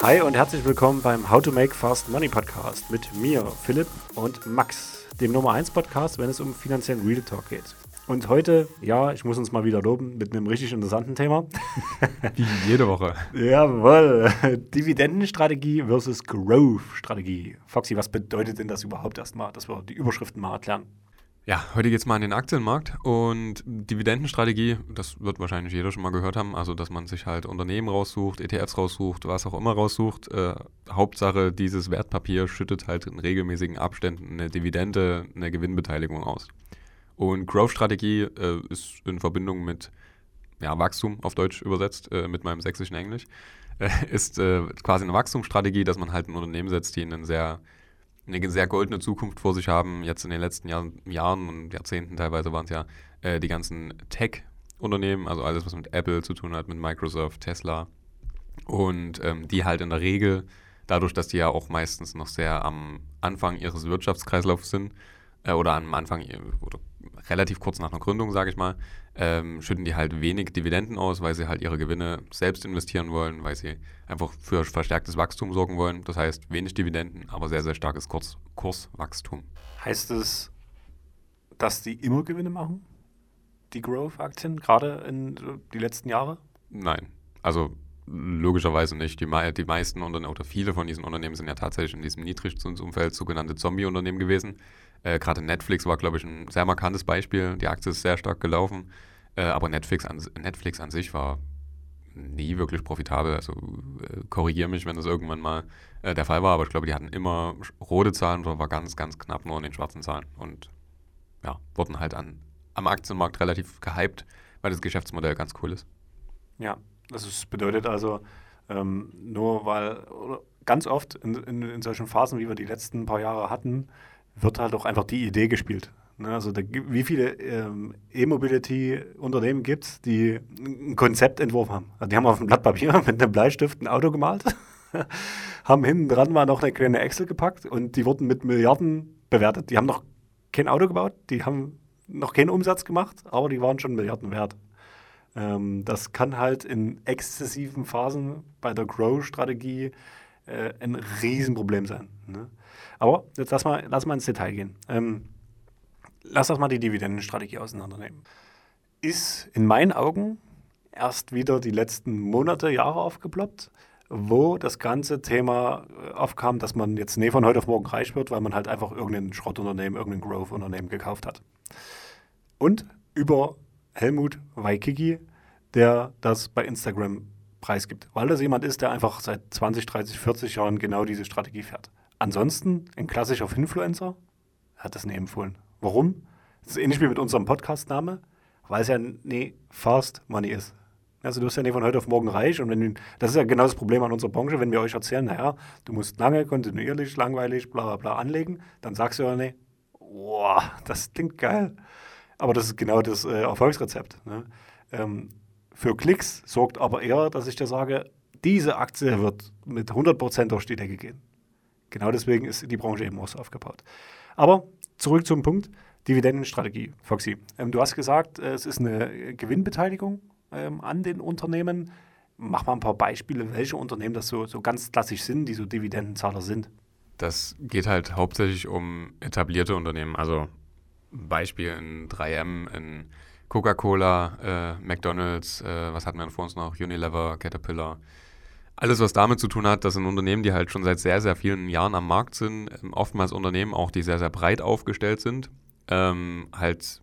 Hi und herzlich willkommen beim How to Make Fast Money Podcast mit mir, Philipp und Max, dem Nummer 1 Podcast, wenn es um finanziellen Real Talk geht. Und heute, ja, ich muss uns mal wieder loben mit einem richtig interessanten Thema. Wie jede Woche. Jawohl. Dividendenstrategie versus Growth-Strategie. Foxy, was bedeutet denn das überhaupt erstmal, dass wir die Überschriften mal erklären? Ja, heute geht es mal an den Aktienmarkt und Dividendenstrategie, das wird wahrscheinlich jeder schon mal gehört haben, also dass man sich halt Unternehmen raussucht, ETFs raussucht, was auch immer raussucht. Äh, Hauptsache, dieses Wertpapier schüttet halt in regelmäßigen Abständen eine Dividende, eine Gewinnbeteiligung aus. Und Growth-Strategie äh, ist in Verbindung mit ja, Wachstum auf Deutsch übersetzt, äh, mit meinem sächsischen Englisch, äh, ist äh, quasi eine Wachstumsstrategie, dass man halt ein Unternehmen setzt, die einen sehr eine sehr goldene Zukunft vor sich haben. Jetzt in den letzten Jahr, Jahren und Jahrzehnten teilweise waren es ja äh, die ganzen Tech-Unternehmen, also alles, was mit Apple zu tun hat, mit Microsoft, Tesla. Und ähm, die halt in der Regel, dadurch, dass die ja auch meistens noch sehr am Anfang ihres Wirtschaftskreislaufs sind, äh, oder am Anfang oder relativ kurz nach einer Gründung, sage ich mal, ähm, schütten die halt wenig Dividenden aus, weil sie halt ihre Gewinne selbst investieren wollen, weil sie einfach für verstärktes Wachstum sorgen wollen. Das heißt wenig Dividenden, aber sehr, sehr starkes Kurs Kurswachstum. Heißt es, dass die immer Gewinne machen? Die Growth-Aktien, gerade in die letzten Jahre? Nein. Also logischerweise nicht. Die, die meisten Unternehmen oder viele von diesen Unternehmen sind ja tatsächlich in diesem Niedrigzinsumfeld sogenannte Zombie-Unternehmen gewesen. Äh, Gerade Netflix war, glaube ich, ein sehr markantes Beispiel. Die Aktie ist sehr stark gelaufen. Äh, aber Netflix an, Netflix an sich war nie wirklich profitabel. Also äh, korrigiere mich, wenn das irgendwann mal äh, der Fall war. Aber ich glaube, die hatten immer rote Zahlen oder war ganz, ganz knapp nur in den schwarzen Zahlen. Und ja, wurden halt an, am Aktienmarkt relativ gehypt, weil das Geschäftsmodell ganz cool ist. Ja, das bedeutet also, ähm, nur weil, ganz oft in, in, in solchen Phasen, wie wir die letzten paar Jahre hatten, wird halt auch einfach die Idee gespielt. Ne? Also da, wie viele ähm, E-Mobility-Unternehmen gibt es, die ein Konzept entworfen haben? Also die haben auf ein Blatt Papier mit einem Bleistift ein Auto gemalt, haben hinten dran mal noch eine kleine Excel gepackt und die wurden mit Milliarden bewertet. Die haben noch kein Auto gebaut, die haben noch keinen Umsatz gemacht, aber die waren schon Milliarden wert. Ähm, das kann halt in exzessiven Phasen bei der Grow-Strategie äh, ein Riesenproblem sein. Ne? Aber jetzt lass mal, lass mal ins Detail gehen. Ähm, lass uns mal die Dividendenstrategie auseinandernehmen. Ist in meinen Augen erst wieder die letzten Monate, Jahre aufgeploppt, wo das ganze Thema äh, aufkam, dass man jetzt nee von heute auf morgen reich wird, weil man halt einfach irgendein Schrottunternehmen, irgendein Growth-Unternehmen gekauft hat. Und über Helmut Waikiki, der das bei Instagram preisgibt, weil das jemand ist, der einfach seit 20, 30, 40 Jahren genau diese Strategie fährt. Ansonsten, ein klassischer Influencer hat das nie empfohlen. Warum? Das ist ähnlich wie mit unserem Podcast-Name, weil es ja nee, Fast Money ist. Also du bist ja nicht von heute auf morgen reich und wenn das ist ja genau das Problem an unserer Branche, wenn wir euch erzählen, naja, du musst lange, kontinuierlich, langweilig, bla bla bla anlegen, dann sagst du ja nee, wow, das klingt geil. Aber das ist genau das äh, Erfolgsrezept. Ne? Ähm, für Klicks sorgt aber eher, dass ich dir sage, diese Aktie wird mit 100% durch die Decke gehen. Genau deswegen ist die Branche eben auch so aufgebaut. Aber zurück zum Punkt, Dividendenstrategie, Foxy. Ähm, du hast gesagt, es ist eine Gewinnbeteiligung ähm, an den Unternehmen. Mach mal ein paar Beispiele, welche Unternehmen das so, so ganz klassisch sind, die so Dividendenzahler sind. Das geht halt hauptsächlich um etablierte Unternehmen. Also Beispiel in 3M, in Coca-Cola, äh, McDonalds, äh, was hatten wir vor uns noch? Unilever, Caterpillar alles, was damit zu tun hat, das sind Unternehmen, die halt schon seit sehr, sehr vielen Jahren am Markt sind. Ähm, oftmals Unternehmen auch, die sehr, sehr breit aufgestellt sind. Ähm, halt,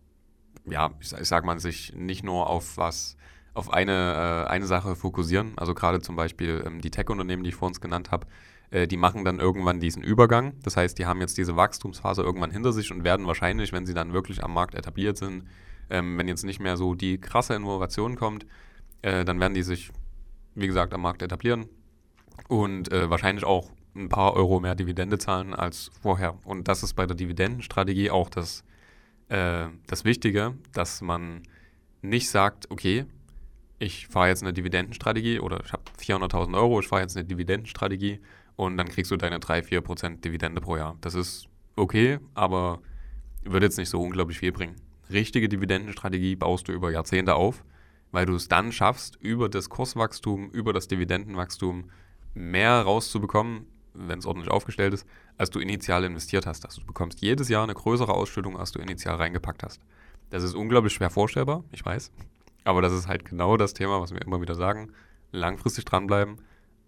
ja, ich, ich sag mal, sich nicht nur auf was, auf eine, äh, eine Sache fokussieren. Also gerade zum Beispiel ähm, die Tech-Unternehmen, die ich vor uns genannt habe, äh, die machen dann irgendwann diesen Übergang. Das heißt, die haben jetzt diese Wachstumsphase irgendwann hinter sich und werden wahrscheinlich, wenn sie dann wirklich am Markt etabliert sind, ähm, wenn jetzt nicht mehr so die krasse Innovation kommt, äh, dann werden die sich wie gesagt, am Markt etablieren und äh, wahrscheinlich auch ein paar Euro mehr Dividende zahlen als vorher. Und das ist bei der Dividendenstrategie auch das, äh, das Wichtige, dass man nicht sagt, okay, ich fahre jetzt eine Dividendenstrategie oder ich habe 400.000 Euro, ich fahre jetzt eine Dividendenstrategie und dann kriegst du deine 3-4% Dividende pro Jahr. Das ist okay, aber würde jetzt nicht so unglaublich viel bringen. Richtige Dividendenstrategie baust du über Jahrzehnte auf weil du es dann schaffst, über das Kurswachstum, über das Dividendenwachstum mehr rauszubekommen, wenn es ordentlich aufgestellt ist, als du initial investiert hast. Also du bekommst jedes Jahr eine größere Ausschüttung, als du initial reingepackt hast. Das ist unglaublich schwer vorstellbar, ich weiß. Aber das ist halt genau das Thema, was wir immer wieder sagen. Langfristig dranbleiben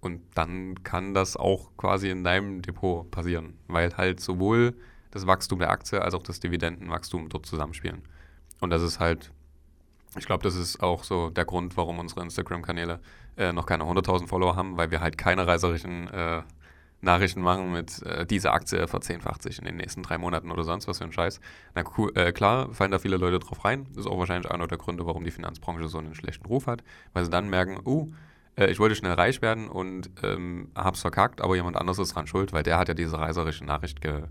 und dann kann das auch quasi in deinem Depot passieren, weil halt sowohl das Wachstum der Aktie als auch das Dividendenwachstum dort zusammenspielen. Und das ist halt, ich glaube, das ist auch so der Grund, warum unsere Instagram-Kanäle äh, noch keine 100.000 Follower haben, weil wir halt keine reiserischen äh, Nachrichten machen mit äh, diese Aktie verzehnfacht sich in den nächsten drei Monaten oder sonst was für ein Scheiß. Na cool, äh, klar, fallen da viele Leute drauf rein. Das ist auch wahrscheinlich einer der Gründe, warum die Finanzbranche so einen schlechten Ruf hat, weil sie dann merken, uh, äh, ich wollte schnell reich werden und ähm, hab's verkackt, aber jemand anderes ist dran schuld, weil der hat ja diese reiserische Nachricht ge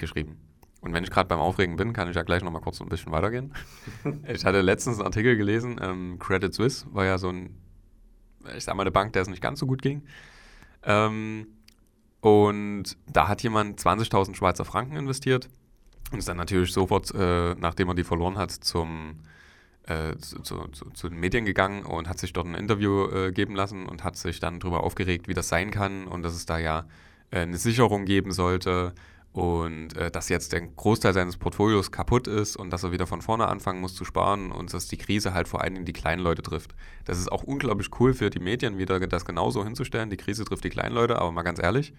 geschrieben. Und wenn ich gerade beim Aufregen bin, kann ich ja gleich nochmal kurz ein bisschen weitergehen. ich hatte letztens einen Artikel gelesen, ähm, Credit Suisse war ja so ein, ich sag mal, eine Bank, der es nicht ganz so gut ging. Ähm, und da hat jemand 20.000 Schweizer Franken investiert und ist dann natürlich sofort, äh, nachdem er die verloren hat, zum, äh, zu, zu, zu, den Medien gegangen und hat sich dort ein Interview äh, geben lassen und hat sich dann darüber aufgeregt, wie das sein kann und dass es da ja äh, eine Sicherung geben sollte und äh, dass jetzt der Großteil seines Portfolios kaputt ist und dass er wieder von vorne anfangen muss zu sparen und dass die Krise halt vor allen Dingen die kleinen Leute trifft. Das ist auch unglaublich cool für die Medien, wieder das genauso hinzustellen. Die Krise trifft die kleinen Leute, aber mal ganz ehrlich,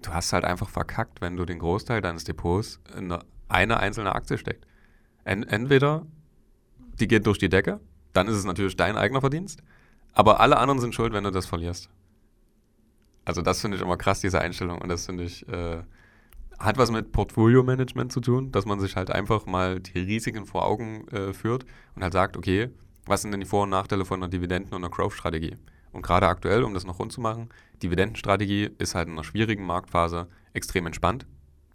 du hast halt einfach verkackt, wenn du den Großteil deines Depots in eine einzelne Aktie steckst. entweder die geht durch die Decke, dann ist es natürlich dein eigener Verdienst, aber alle anderen sind schuld, wenn du das verlierst. Also das finde ich immer krass, diese Einstellung und das finde ich... Äh, hat was mit Portfolio-Management zu tun, dass man sich halt einfach mal die Risiken vor Augen äh, führt und halt sagt, okay, was sind denn die Vor- und Nachteile von einer Dividenden- und einer Growth-Strategie? Und gerade aktuell, um das noch rund zu machen, Dividendenstrategie ist halt in einer schwierigen Marktphase extrem entspannt.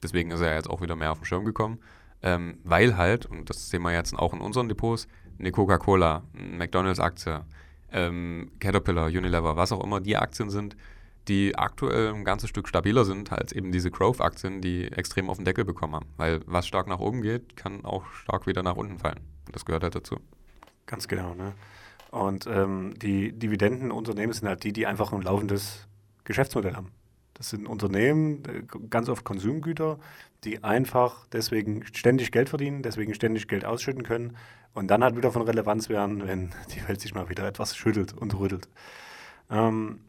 Deswegen ist er jetzt auch wieder mehr auf den Schirm gekommen. Ähm, weil halt, und das sehen wir jetzt auch in unseren Depots, eine Coca-Cola, McDonalds-Aktie, ähm, Caterpillar, Unilever, was auch immer die Aktien sind, die aktuell ein ganzes Stück stabiler sind als eben diese Growth-Aktien, die extrem auf den Deckel bekommen haben. Weil was stark nach oben geht, kann auch stark wieder nach unten fallen. Das gehört halt dazu. Ganz genau. Ne? Und ähm, die Dividendenunternehmen sind halt die, die einfach ein laufendes Geschäftsmodell haben. Das sind Unternehmen, äh, ganz oft Konsumgüter, die einfach deswegen ständig Geld verdienen, deswegen ständig Geld ausschütten können und dann halt wieder von Relevanz werden, wenn die Welt sich mal wieder etwas schüttelt und rüttelt. Ähm,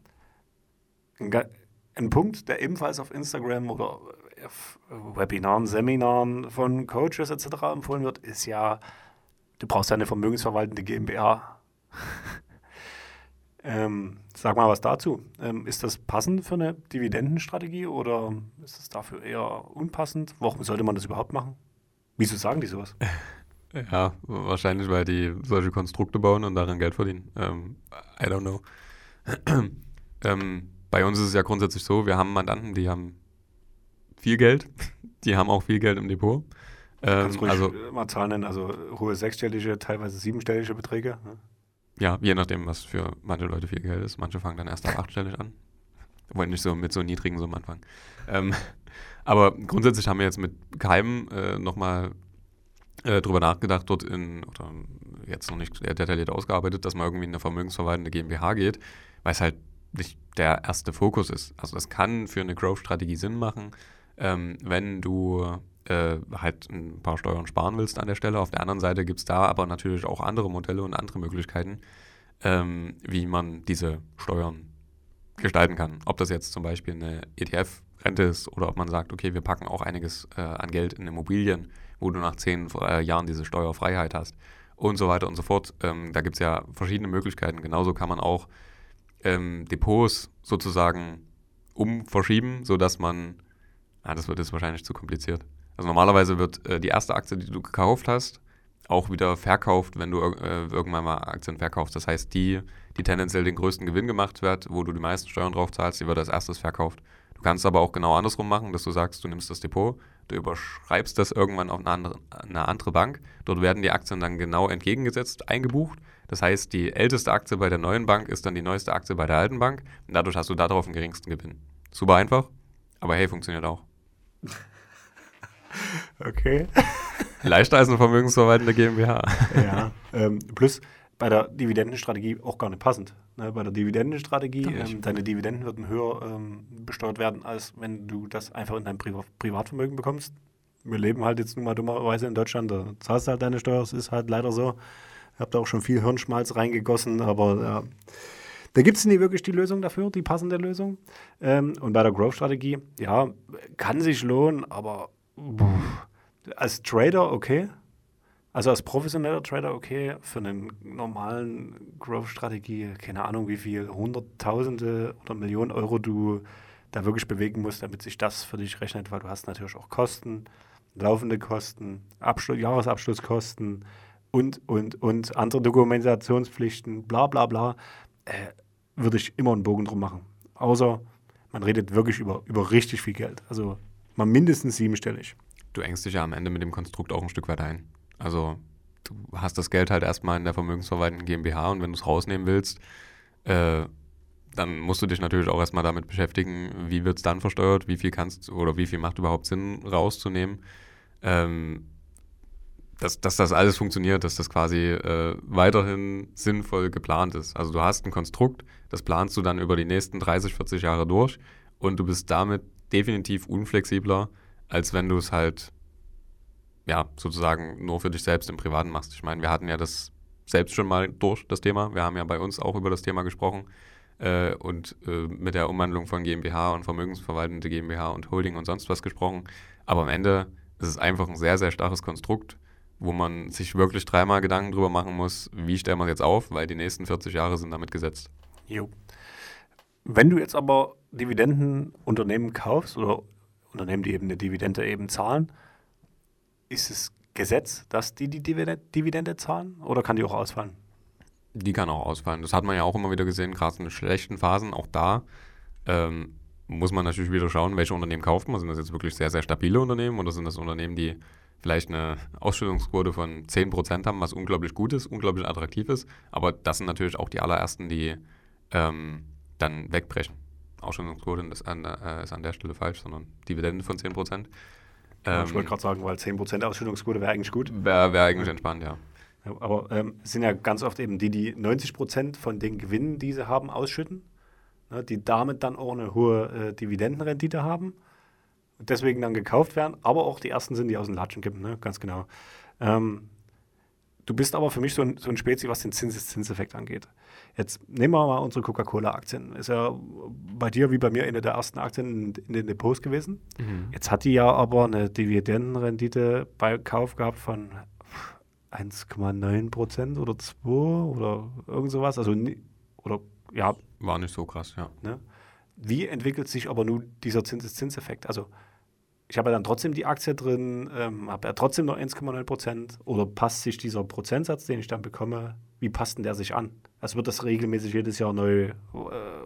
ein Punkt, der ebenfalls auf Instagram oder auf Webinaren, Seminaren von Coaches etc. empfohlen wird, ist ja, du brauchst ja eine vermögensverwaltende GmbH. ähm, sag mal was dazu. Ähm, ist das passend für eine Dividendenstrategie oder ist es dafür eher unpassend? Warum sollte man das überhaupt machen? Wieso sagen die sowas? Ja, wahrscheinlich, weil die solche Konstrukte bauen und daran Geld verdienen. Ähm, I don't know. ähm, bei uns ist es ja grundsätzlich so, wir haben Mandanten, die haben viel Geld, die haben auch viel Geld im Depot. Ähm, also, mal Zahlen nennen, also hohe sechsstellige, teilweise siebenstellige Beträge. Ne? Ja, je nachdem, was für manche Leute viel Geld ist. Manche fangen dann erst ab achtstellig an. Wollen nicht so mit so niedrigen Summen anfangen. Ähm, aber grundsätzlich haben wir jetzt mit keinem äh, nochmal äh, drüber nachgedacht, dort in, oder jetzt noch nicht detailliert ausgearbeitet, dass man irgendwie in eine vermögensverwaltende GmbH geht, weil es halt nicht der erste Fokus ist. Also das kann für eine Growth-Strategie Sinn machen, ähm, wenn du äh, halt ein paar Steuern sparen willst an der Stelle. Auf der anderen Seite gibt es da aber natürlich auch andere Modelle und andere Möglichkeiten, ähm, wie man diese Steuern gestalten kann. Ob das jetzt zum Beispiel eine ETF-Rente ist oder ob man sagt, okay, wir packen auch einiges äh, an Geld in Immobilien, wo du nach zehn äh, Jahren diese Steuerfreiheit hast und so weiter und so fort. Ähm, da gibt es ja verschiedene Möglichkeiten. Genauso kann man auch ähm, Depots sozusagen umverschieben, sodass man, ah, das wird jetzt wahrscheinlich zu kompliziert. Also normalerweise wird äh, die erste Aktie, die du gekauft hast, auch wieder verkauft, wenn du äh, irgendwann mal Aktien verkaufst. Das heißt, die, die tendenziell den größten Gewinn gemacht wird, wo du die meisten Steuern drauf zahlst, die wird als erstes verkauft. Du kannst aber auch genau andersrum machen, dass du sagst, du nimmst das Depot, du überschreibst das irgendwann auf eine andere, eine andere Bank. Dort werden die Aktien dann genau entgegengesetzt eingebucht das heißt, die älteste Aktie bei der neuen Bank ist dann die neueste Aktie bei der alten Bank und dadurch hast du darauf den geringsten Gewinn. Super einfach, aber hey, funktioniert auch. Okay. Leichter als eine vermögensverwaltende GmbH. Ja, ähm, plus bei der Dividendenstrategie auch gar nicht passend. ne, bei der Dividendenstrategie. Ähm, deine Dividenden würden höher ähm, besteuert werden, als wenn du das einfach in dein Pri Privatvermögen bekommst. Wir leben halt jetzt nun mal dummerweise in Deutschland, da zahlst du halt deine Steuer, es ist halt leider so. Habe da auch schon viel Hirnschmalz reingegossen, aber ja, da gibt es nie wirklich die Lösung dafür, die passende Lösung. Ähm, und bei der Growth-Strategie, ja, kann sich lohnen, aber pff, als Trader okay. Also als professioneller Trader okay, für einen normalen Growth-Strategie, keine Ahnung, wie viel Hunderttausende oder Millionen Euro du da wirklich bewegen musst, damit sich das für dich rechnet, weil du hast natürlich auch Kosten, laufende Kosten, Abschluss, Jahresabschlusskosten und, und, und andere Dokumentationspflichten, bla bla bla, äh, würde ich immer einen Bogen drum machen. Außer man redet wirklich über, über richtig viel Geld. Also mal mindestens siebenstellig. Du engst dich ja am Ende mit dem Konstrukt auch ein Stück weit ein. Also du hast das Geld halt erstmal in der vermögensverwaltenden GmbH und wenn du es rausnehmen willst, äh, dann musst du dich natürlich auch erstmal damit beschäftigen, wie wird es dann versteuert, wie viel kannst oder wie viel macht überhaupt Sinn rauszunehmen. Ähm, dass, dass das alles funktioniert, dass das quasi äh, weiterhin sinnvoll geplant ist. Also du hast ein Konstrukt, das planst du dann über die nächsten 30, 40 Jahre durch und du bist damit definitiv unflexibler, als wenn du es halt ja sozusagen nur für dich selbst im Privaten machst. Ich meine, wir hatten ja das selbst schon mal durch, das Thema. Wir haben ja bei uns auch über das Thema gesprochen. Äh, und äh, mit der Umwandlung von GmbH und vermögensverwaltende GmbH und Holding und sonst was gesprochen. Aber am Ende ist es einfach ein sehr, sehr starres Konstrukt wo man sich wirklich dreimal Gedanken drüber machen muss, wie stellen wir es jetzt auf, weil die nächsten 40 Jahre sind damit gesetzt. Jo. Wenn du jetzt aber Dividendenunternehmen kaufst oder Unternehmen, die eben eine Dividende eben zahlen, ist es Gesetz, dass die die Dividende zahlen oder kann die auch ausfallen? Die kann auch ausfallen. Das hat man ja auch immer wieder gesehen, gerade in schlechten Phasen. Auch da ähm, muss man natürlich wieder schauen, welche Unternehmen kauft man. Sind das jetzt wirklich sehr, sehr stabile Unternehmen oder sind das Unternehmen, die vielleicht eine Ausschüttungsquote von 10% haben, was unglaublich gut ist, unglaublich attraktiv ist. Aber das sind natürlich auch die allerersten, die ähm, dann wegbrechen. Ausschüttungsquote ist an, äh, ist an der Stelle falsch, sondern Dividende von 10%. Ähm, ich wollte gerade sagen, weil 10% Ausschüttungsquote wäre eigentlich gut. Wäre wär eigentlich entspannt, ja. ja aber ähm, es sind ja ganz oft eben die, die 90% von den Gewinnen, die sie haben, ausschütten, ne, die damit dann auch eine hohe äh, Dividendenrendite haben und deswegen dann gekauft werden, aber auch die ersten sind, die aus den Latschen kippen, ne? ganz genau. Ähm, du bist aber für mich so ein, so ein Spezi, was den Zinseszinseffekt angeht. Jetzt nehmen wir mal unsere Coca-Cola-Aktien. Ist ja bei dir wie bei mir eine der ersten Aktien in, in den Depots gewesen. Mhm. Jetzt hat die ja aber eine Dividendenrendite bei Kauf gehabt von 1,9 Prozent oder 2 oder irgend sowas. Also, oder ja. War nicht so krass, ja. Ne? Wie entwickelt sich aber nun dieser Zinseszinseffekt? Also ich habe ja dann trotzdem die Aktie drin, ähm, habe ja trotzdem noch 1,9 Prozent. Oder passt sich dieser Prozentsatz, den ich dann bekomme, wie passt denn der sich an? Also wird das regelmäßig jedes Jahr neu äh,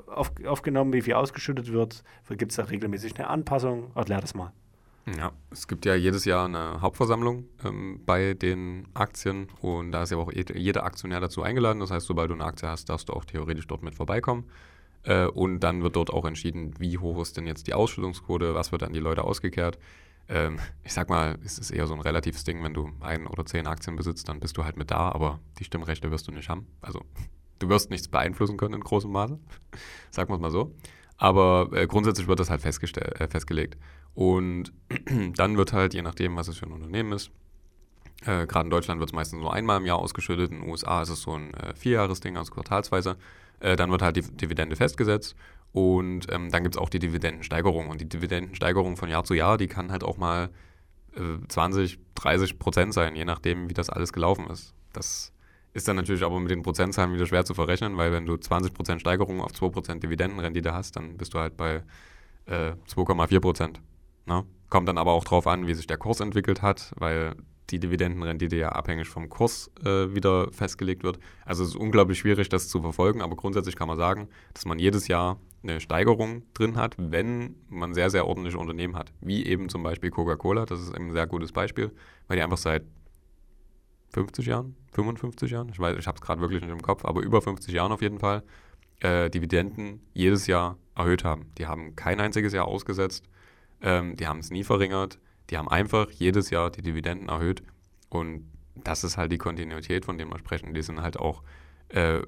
auf, aufgenommen, wie viel ausgeschüttet wird? Gibt es da regelmäßig eine Anpassung? Erklär das mal. Ja, es gibt ja jedes Jahr eine Hauptversammlung ähm, bei den Aktien und da ist ja auch jeder Aktionär dazu eingeladen. Das heißt, sobald du eine Aktie hast, darfst du auch theoretisch dort mit vorbeikommen. Äh, und dann wird dort auch entschieden, wie hoch ist denn jetzt die Ausschüttungsquote, was wird an die Leute ausgekehrt. Ähm, ich sag mal, es ist eher so ein relatives Ding, wenn du ein oder zehn Aktien besitzt, dann bist du halt mit da, aber die Stimmrechte wirst du nicht haben. Also du wirst nichts beeinflussen können in großem Maße, sagen wir es mal so. Aber äh, grundsätzlich wird das halt äh, festgelegt. Und dann wird halt, je nachdem, was es für ein Unternehmen ist, äh, gerade in Deutschland wird es meistens nur einmal im Jahr ausgeschüttet, in den USA ist es so ein äh, Vierjahresding, also quartalsweise. Äh, dann wird halt die Dividende festgesetzt und ähm, dann gibt es auch die Dividendensteigerung. Und die Dividendensteigerung von Jahr zu Jahr, die kann halt auch mal äh, 20, 30 Prozent sein, je nachdem, wie das alles gelaufen ist. Das ist dann natürlich aber mit den Prozentzahlen wieder schwer zu verrechnen, weil wenn du 20 Prozent Steigerung auf 2 Prozent Dividendenrendite hast, dann bist du halt bei äh, 2,4 Prozent. Ne? Kommt dann aber auch drauf an, wie sich der Kurs entwickelt hat, weil die Dividendenrendite ja abhängig vom Kurs äh, wieder festgelegt wird. Also es ist unglaublich schwierig, das zu verfolgen, aber grundsätzlich kann man sagen, dass man jedes Jahr eine Steigerung drin hat, wenn man sehr, sehr ordentliche Unternehmen hat. Wie eben zum Beispiel Coca-Cola, das ist ein sehr gutes Beispiel, weil die einfach seit 50 Jahren, 55 Jahren, ich weiß, ich habe es gerade wirklich nicht im Kopf, aber über 50 Jahren auf jeden Fall, äh, Dividenden jedes Jahr erhöht haben. Die haben kein einziges Jahr ausgesetzt, ähm, die haben es nie verringert, die haben einfach jedes Jahr die Dividenden erhöht und das ist halt die Kontinuität, von der wir sprechen. Die sind halt auch äh,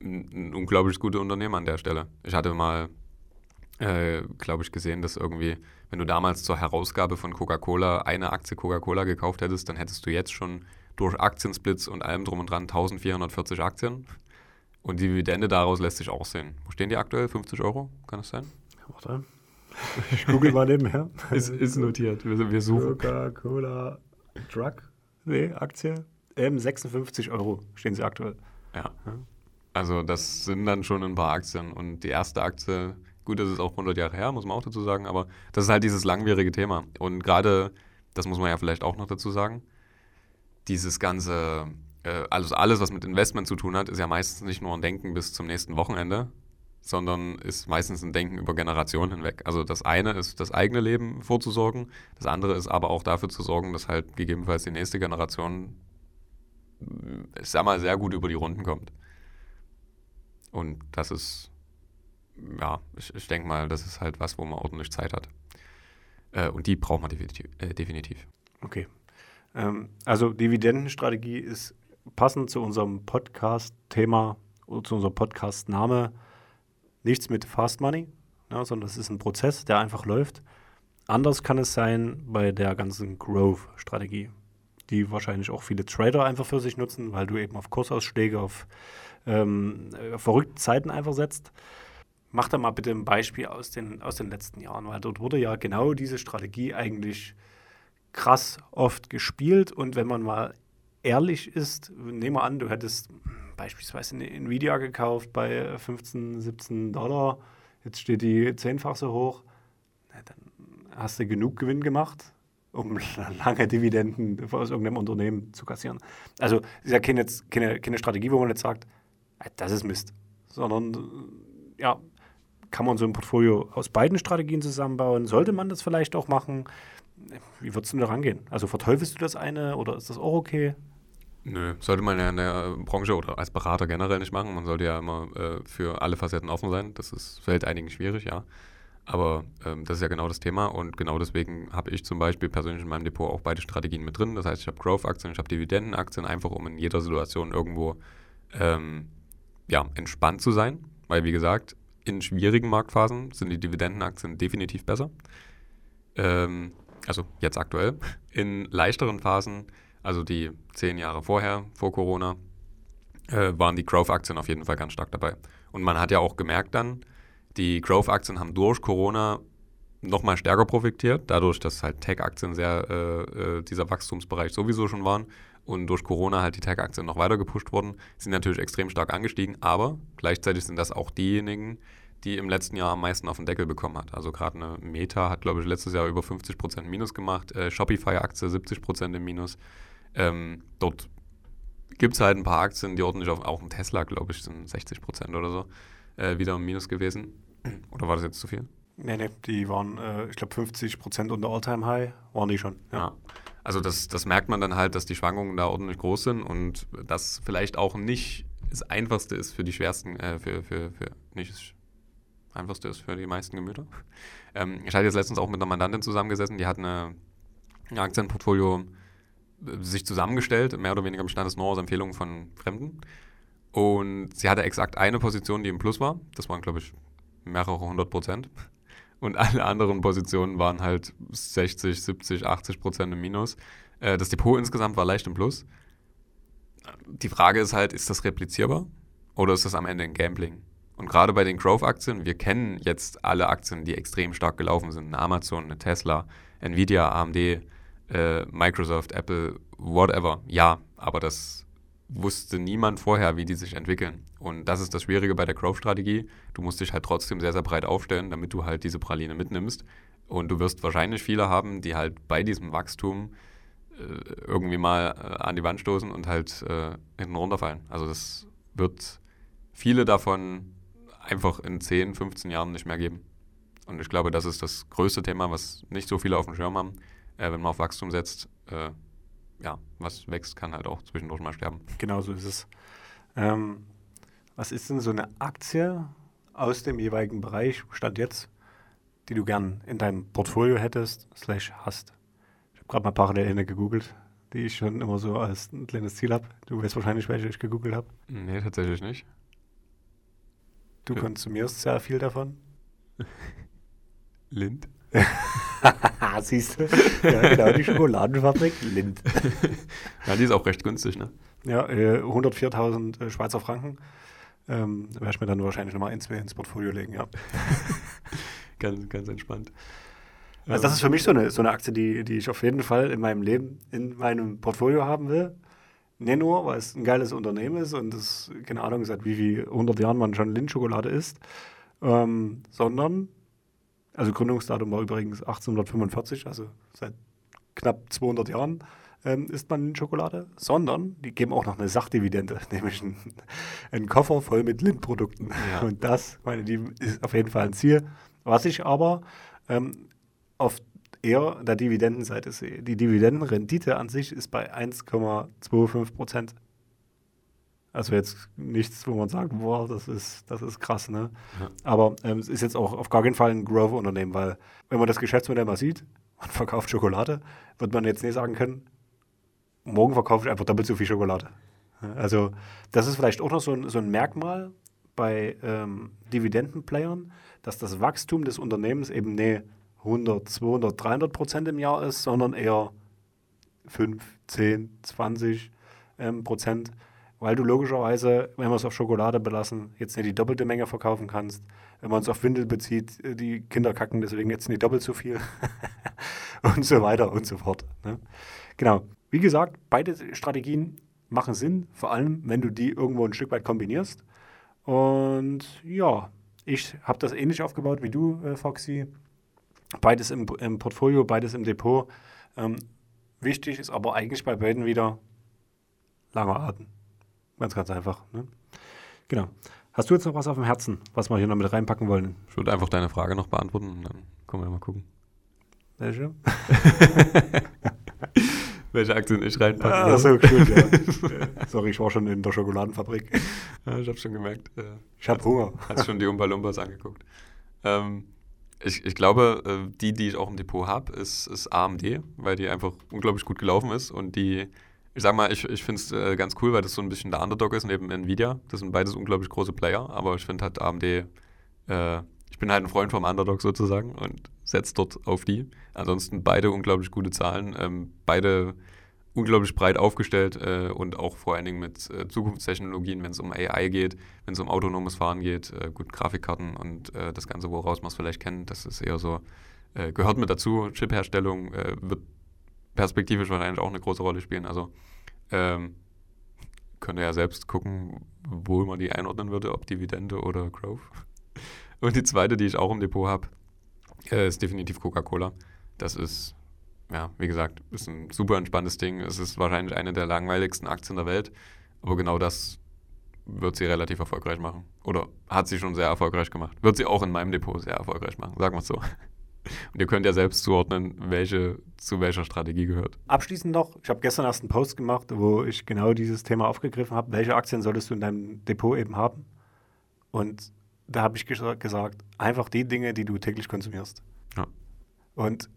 ein, unglaublich guter Unternehmer an der Stelle. Ich hatte mal, äh, glaube ich, gesehen, dass irgendwie, wenn du damals zur Herausgabe von Coca-Cola eine Aktie Coca-Cola gekauft hättest, dann hättest du jetzt schon durch Aktiensplits und allem drum und dran 1440 Aktien. Und die Dividende daraus lässt sich auch sehen. Wo stehen die aktuell? 50 Euro? Kann das sein? Warte. Ich google mal nebenher. ist, ist notiert. Wir, wir suchen. Coca-Cola Drug? Nee, Aktie. Ähm, 56 Euro stehen sie aktuell. Ja. Also das sind dann schon ein paar Aktien. Und die erste Aktie, gut, das ist auch 100 Jahre her, muss man auch dazu sagen, aber das ist halt dieses langwierige Thema. Und gerade, das muss man ja vielleicht auch noch dazu sagen, dieses ganze, äh, also alles, was mit Investment zu tun hat, ist ja meistens nicht nur ein Denken bis zum nächsten Wochenende, sondern ist meistens ein Denken über Generationen hinweg. Also das eine ist das eigene Leben vorzusorgen, das andere ist aber auch dafür zu sorgen, dass halt gegebenenfalls die nächste Generation, ich sag mal, sehr gut über die Runden kommt. Und das ist, ja, ich, ich denke mal, das ist halt was, wo man ordentlich Zeit hat. Äh, und die braucht man definitiv. Äh, definitiv. Okay. Ähm, also Dividendenstrategie ist passend zu unserem Podcast-Thema oder zu unserem Podcast-Name nichts mit Fast Money, ja, sondern es ist ein Prozess, der einfach läuft. Anders kann es sein bei der ganzen Growth-Strategie, die wahrscheinlich auch viele Trader einfach für sich nutzen, weil du eben auf Kursausschläge, auf ähm, verrückte Zeiten einfach setzt. Mach da mal bitte ein Beispiel aus den, aus den letzten Jahren, weil dort wurde ja genau diese Strategie eigentlich krass oft gespielt und wenn man mal ehrlich ist, nehmen wir an, du hättest beispielsweise eine Nvidia gekauft bei 15, 17 Dollar, jetzt steht die zehnfach so hoch, na, dann hast du genug Gewinn gemacht, um lange Dividenden aus irgendeinem Unternehmen zu kassieren. Also ist ja keine, keine, keine Strategie, wo man jetzt sagt, das ist Mist, sondern ja, kann man so ein Portfolio aus beiden Strategien zusammenbauen? Sollte man das vielleicht auch machen? Wie würdest du da rangehen? Also verteufelst du das eine oder ist das auch okay? Nö, sollte man ja in der Branche oder als Berater generell nicht machen. Man sollte ja immer äh, für alle Facetten offen sein. Das ist, fällt einigen schwierig, ja. Aber ähm, das ist ja genau das Thema und genau deswegen habe ich zum Beispiel persönlich in meinem Depot auch beide Strategien mit drin. Das heißt, ich habe Growth-Aktien, ich habe Dividendenaktien, einfach um in jeder Situation irgendwo ähm, ja, entspannt zu sein. Weil, wie gesagt, in schwierigen Marktphasen sind die Dividendenaktien definitiv besser. Ähm, also jetzt aktuell. In leichteren Phasen also die zehn Jahre vorher, vor Corona, äh, waren die Growth-Aktien auf jeden Fall ganz stark dabei. Und man hat ja auch gemerkt dann, die Growth-Aktien haben durch Corona nochmal stärker profitiert, dadurch, dass halt Tech-Aktien sehr äh, äh, dieser Wachstumsbereich sowieso schon waren und durch Corona halt die Tech-Aktien noch weiter gepusht wurden, sind natürlich extrem stark angestiegen, aber gleichzeitig sind das auch diejenigen, die im letzten Jahr am meisten auf den Deckel bekommen hat. Also gerade eine Meta hat, glaube ich, letztes Jahr über 50% Minus gemacht, äh, Shopify-Aktie 70% im Minus. Ähm, dort gibt es halt ein paar Aktien, die ordentlich auf, auch ein Tesla, glaube ich, sind 60 Prozent oder so, äh, wieder im Minus gewesen. Oder war das jetzt zu viel? Nee, nee, die waren, äh, ich glaube, 50 Prozent unter All-Time-High, waren die schon. Ja. ja. Also das, das merkt man dann halt, dass die Schwankungen da ordentlich groß sind und das vielleicht auch nicht das Einfachste ist für die schwersten, äh, für, für, für, nicht das Einfachste ist für die meisten Gemüter. Ähm, ich hatte jetzt letztens auch mit einer Mandantin zusammengesessen, die hat eine, ein Aktienportfolio sich zusammengestellt, mehr oder weniger bestand es nur aus Empfehlungen von Fremden. Und sie hatte exakt eine Position, die im Plus war. Das waren, glaube ich, mehrere hundert Prozent. Und alle anderen Positionen waren halt 60, 70, 80 Prozent im Minus. Äh, das Depot insgesamt war leicht im Plus. Die Frage ist halt, ist das replizierbar oder ist das am Ende ein Gambling? Und gerade bei den Growth-Aktien, wir kennen jetzt alle Aktien, die extrem stark gelaufen sind. Amazon, Tesla, Nvidia, AMD, äh, Microsoft, Apple, whatever. Ja, aber das wusste niemand vorher, wie die sich entwickeln. Und das ist das Schwierige bei der Growth-Strategie. Du musst dich halt trotzdem sehr, sehr breit aufstellen, damit du halt diese Praline mitnimmst. Und du wirst wahrscheinlich viele haben, die halt bei diesem Wachstum äh, irgendwie mal äh, an die Wand stoßen und halt äh, hinten runterfallen. Also das wird viele davon einfach in 10, 15 Jahren nicht mehr geben. Und ich glaube, das ist das größte Thema, was nicht so viele auf dem Schirm haben äh, wenn man auf Wachstum setzt, äh, ja, was wächst, kann halt auch zwischendurch mal sterben. Genau so ist es. Ähm, was ist denn so eine Aktie aus dem jeweiligen Bereich, Stand jetzt, die du gern in deinem Portfolio hättest, slash hast? Ich habe gerade mal parallel eine gegoogelt, die ich schon immer so als ein kleines Ziel habe. Du weißt wahrscheinlich, welche ich gegoogelt habe. Nee, tatsächlich nicht. Du Ja. konsumierst sehr viel davon. Lind? Siehst du? Ja, genau, die Schokoladenfabrik Lind. Ja, die ist auch recht günstig, ne? Ja, äh, 104.000 äh, Schweizer Franken. Ähm, werde ich mir dann wahrscheinlich nochmal ein, zwei ins Portfolio legen, ja. Ganz, ganz entspannt. Also das ist für mich so eine, so eine Aktie, die, die ich auf jeden Fall in meinem Leben, in meinem Portfolio haben will. Nicht nur, weil es ein geiles Unternehmen ist und es, keine Ahnung, seit wie viel 100 Jahren man schon Lindschokolade isst, ähm, sondern, also Gründungsdatum war übrigens 1845, also seit knapp 200 Jahren ähm, isst man Lindschokolade, sondern die geben auch noch eine Sachdividende, nämlich einen, einen Koffer voll mit Lindprodukten. Ja. Und das, meine Lieben, ist auf jeden Fall ein Ziel. Was ich aber ähm, auf eher der Dividendenseite sehe. Die Dividendenrendite an sich ist bei 1,25 Prozent. Also jetzt nichts, wo man sagt, boah, das ist, das ist krass, ne? Ja. Aber ähm, es ist jetzt auch auf gar keinen Fall ein Growth-Unternehmen, weil wenn man das Geschäftsmodell mal sieht, man verkauft Schokolade, wird man jetzt nicht sagen können, morgen verkaufe ich einfach doppelt so viel Schokolade. Also das ist vielleicht auch noch so ein, so ein Merkmal bei ähm, Dividendenplayern, dass das Wachstum des Unternehmens eben nicht 100, 200, 300 Prozent im Jahr ist, sondern eher 5, 10, 20 ähm, Prozent, weil du logischerweise, wenn wir es auf Schokolade belassen, jetzt nicht die doppelte Menge verkaufen kannst. Wenn man es auf Windel bezieht, äh, die Kinder kacken deswegen jetzt nicht doppelt so viel und so weiter und so fort. Ne? Genau. Wie gesagt, beide Strategien machen Sinn, vor allem wenn du die irgendwo ein Stück weit kombinierst. Und ja, ich habe das ähnlich aufgebaut wie du, äh, Foxy. Beides im, im Portfolio, beides im Depot. Ähm, wichtig ist aber eigentlich bei beiden wieder langer Atem. Ganz, ganz einfach. Ne? Genau. Hast du jetzt noch was auf dem Herzen, was wir hier noch mit reinpacken wollen? Ich würde einfach deine Frage noch beantworten und dann können wir mal gucken. Welche? Welche Aktien ich reinpacken Ah, würde. so, gut, ja. Sorry, ich war schon in der Schokoladenfabrik. Ja, ich habe schon gemerkt. Äh, Ich habe Hunger. Hast schon die Umpa Lumpas angeguckt. Ähm, ich, ich glaube, äh, die, die ich auch im Depot habe, ist, ist AMD, weil die einfach unglaublich gut gelaufen ist und die, ich sag mal, ich, ich finde es äh, ganz cool, weil das so ein bisschen der Underdog ist neben Nvidia. Das sind beides unglaublich große Player, aber ich finde halt AMD, äh, ich bin halt ein Freund vom Underdog sozusagen und setze dort auf die. Ansonsten beide unglaublich gute Zahlen, ähm, beide unglaublich breit aufgestellt äh, und auch vor allen Dingen mit äh, Zukunftstechnologien, wenn es um AI geht, wenn es um autonomes Fahren geht, äh, gut Grafikkarten und äh, das Ganze, woraus man es vielleicht kennt, das ist eher so, gehört mit dazu. Chipherstellung wird perspektivisch wahrscheinlich auch eine große Rolle spielen. Also ähm, könnt ihr ja selbst gucken, wo man die einordnen würde, ob Dividende oder Growth. Und die zweite, die ich auch im Depot habe, äh, ist definitiv Coca-Cola. Das ist ja, wie gesagt, ist ein super entspanntes Ding. Es ist wahrscheinlich eine der langweiligsten Aktien der Welt, aber genau das wird sie relativ erfolgreich machen. Oder hat sie schon sehr erfolgreich gemacht. Wird sie auch in meinem Depot sehr erfolgreich machen, sagen wir es so. Und ihr könnt ja selbst zuordnen, welche zu welcher Strategie gehört. Abschließend noch, ich habe gestern erst einen Post gemacht, wo ich genau dieses Thema aufgegriffen habe. Welche Aktien solltest du in deinem Depot eben haben? Und da habe ich ges- gesagt, einfach die Dinge, die du täglich konsumierst. Ja. Und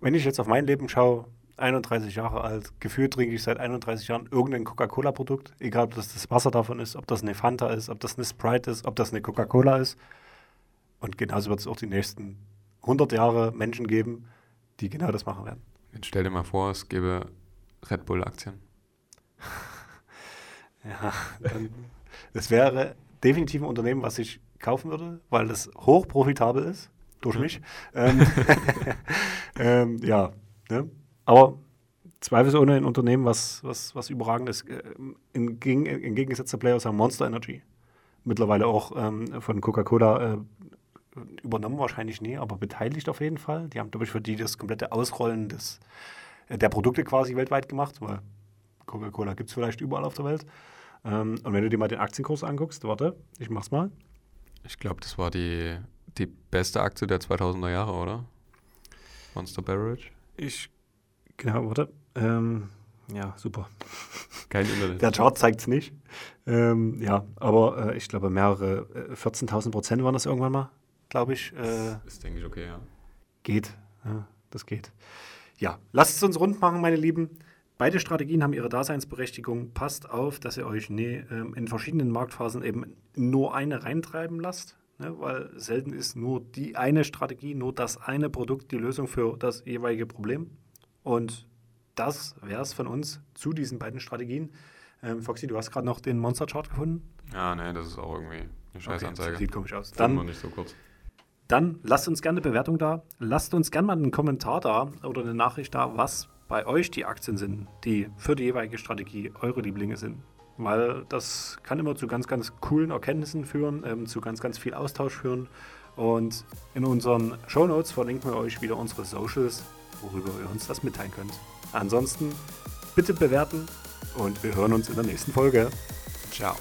wenn ich jetzt auf mein Leben schaue, 31 Jahre alt, gefühlt trinke ich seit 31 Jahren irgendein Coca-Cola-Produkt, egal ob das das Wasser davon ist, ob das eine Fanta ist, ob das eine Sprite ist, ob das eine Coca-Cola ist. Und genauso wird es auch die nächsten 100 Jahre Menschen geben, die genau das machen werden. Jetzt stell dir mal vor, es gäbe Red Bull-Aktien. Ja, dann, das wäre definitiv ein Unternehmen, was ich kaufen würde, weil das hoch profitabel ist, durch mich. Ähm, ähm, ja, ne? aber zweifelsohne ein Unternehmen, was, was, was überragend ist. Äh, Im, Gegen, im Gegensatz zu Players haben Monster Energy mittlerweile auch ähm, von Coca-Cola äh, übernommen, wahrscheinlich nie, aber beteiligt auf jeden Fall. Die haben, glaube ich, für die das komplette Ausrollen des, äh, der Produkte quasi weltweit gemacht, weil Coca-Cola gibt es vielleicht überall auf der Welt. Ähm, und wenn du dir mal den Aktienkurs anguckst, warte, ich mach's mal. Ich glaube, das war die, die beste Aktie der 2000er Jahre, oder? Monster Beverage? Ich, genau, warte. Ähm, ja, super. Kein Internet. Der Chart zeigt es nicht. Ähm, ja, aber äh, ich glaube, mehrere, äh, 14.000 Prozent waren das irgendwann mal, glaube ich. Äh, ist, denke ich, okay, ja. geht. Ja, das geht. Ja, lasst es uns rund machen, meine Lieben. Beide Strategien haben ihre Daseinsberechtigung. Passt auf, dass ihr euch nie, ähm, in verschiedenen Marktphasen eben nur eine reintreiben lasst, ne? weil selten ist nur die eine Strategie, nur das eine Produkt die Lösung für das jeweilige Problem. Und das wäre es von uns zu diesen beiden Strategien. Ähm, Foxy, du hast gerade noch den Monster Chart gefunden? Ja, nee, das ist auch irgendwie eine Scheißanzeige. Okay, sieht komisch aus. Dann, Dann, nicht so kurz. Dann lasst uns gerne eine Bewertung da. Lasst uns gerne mal einen Kommentar da oder eine Nachricht da, was bei euch die Aktien sind, die für die jeweilige Strategie eure Lieblinge sind. Weil das kann immer zu ganz, ganz coolen Erkenntnissen führen, ähm, zu ganz, ganz viel Austausch führen. Und in unseren Shownotes verlinken wir euch wieder unsere Socials, worüber ihr uns das mitteilen könnt. Ansonsten bitte bewerten und wir hören uns in der nächsten Folge. Ciao.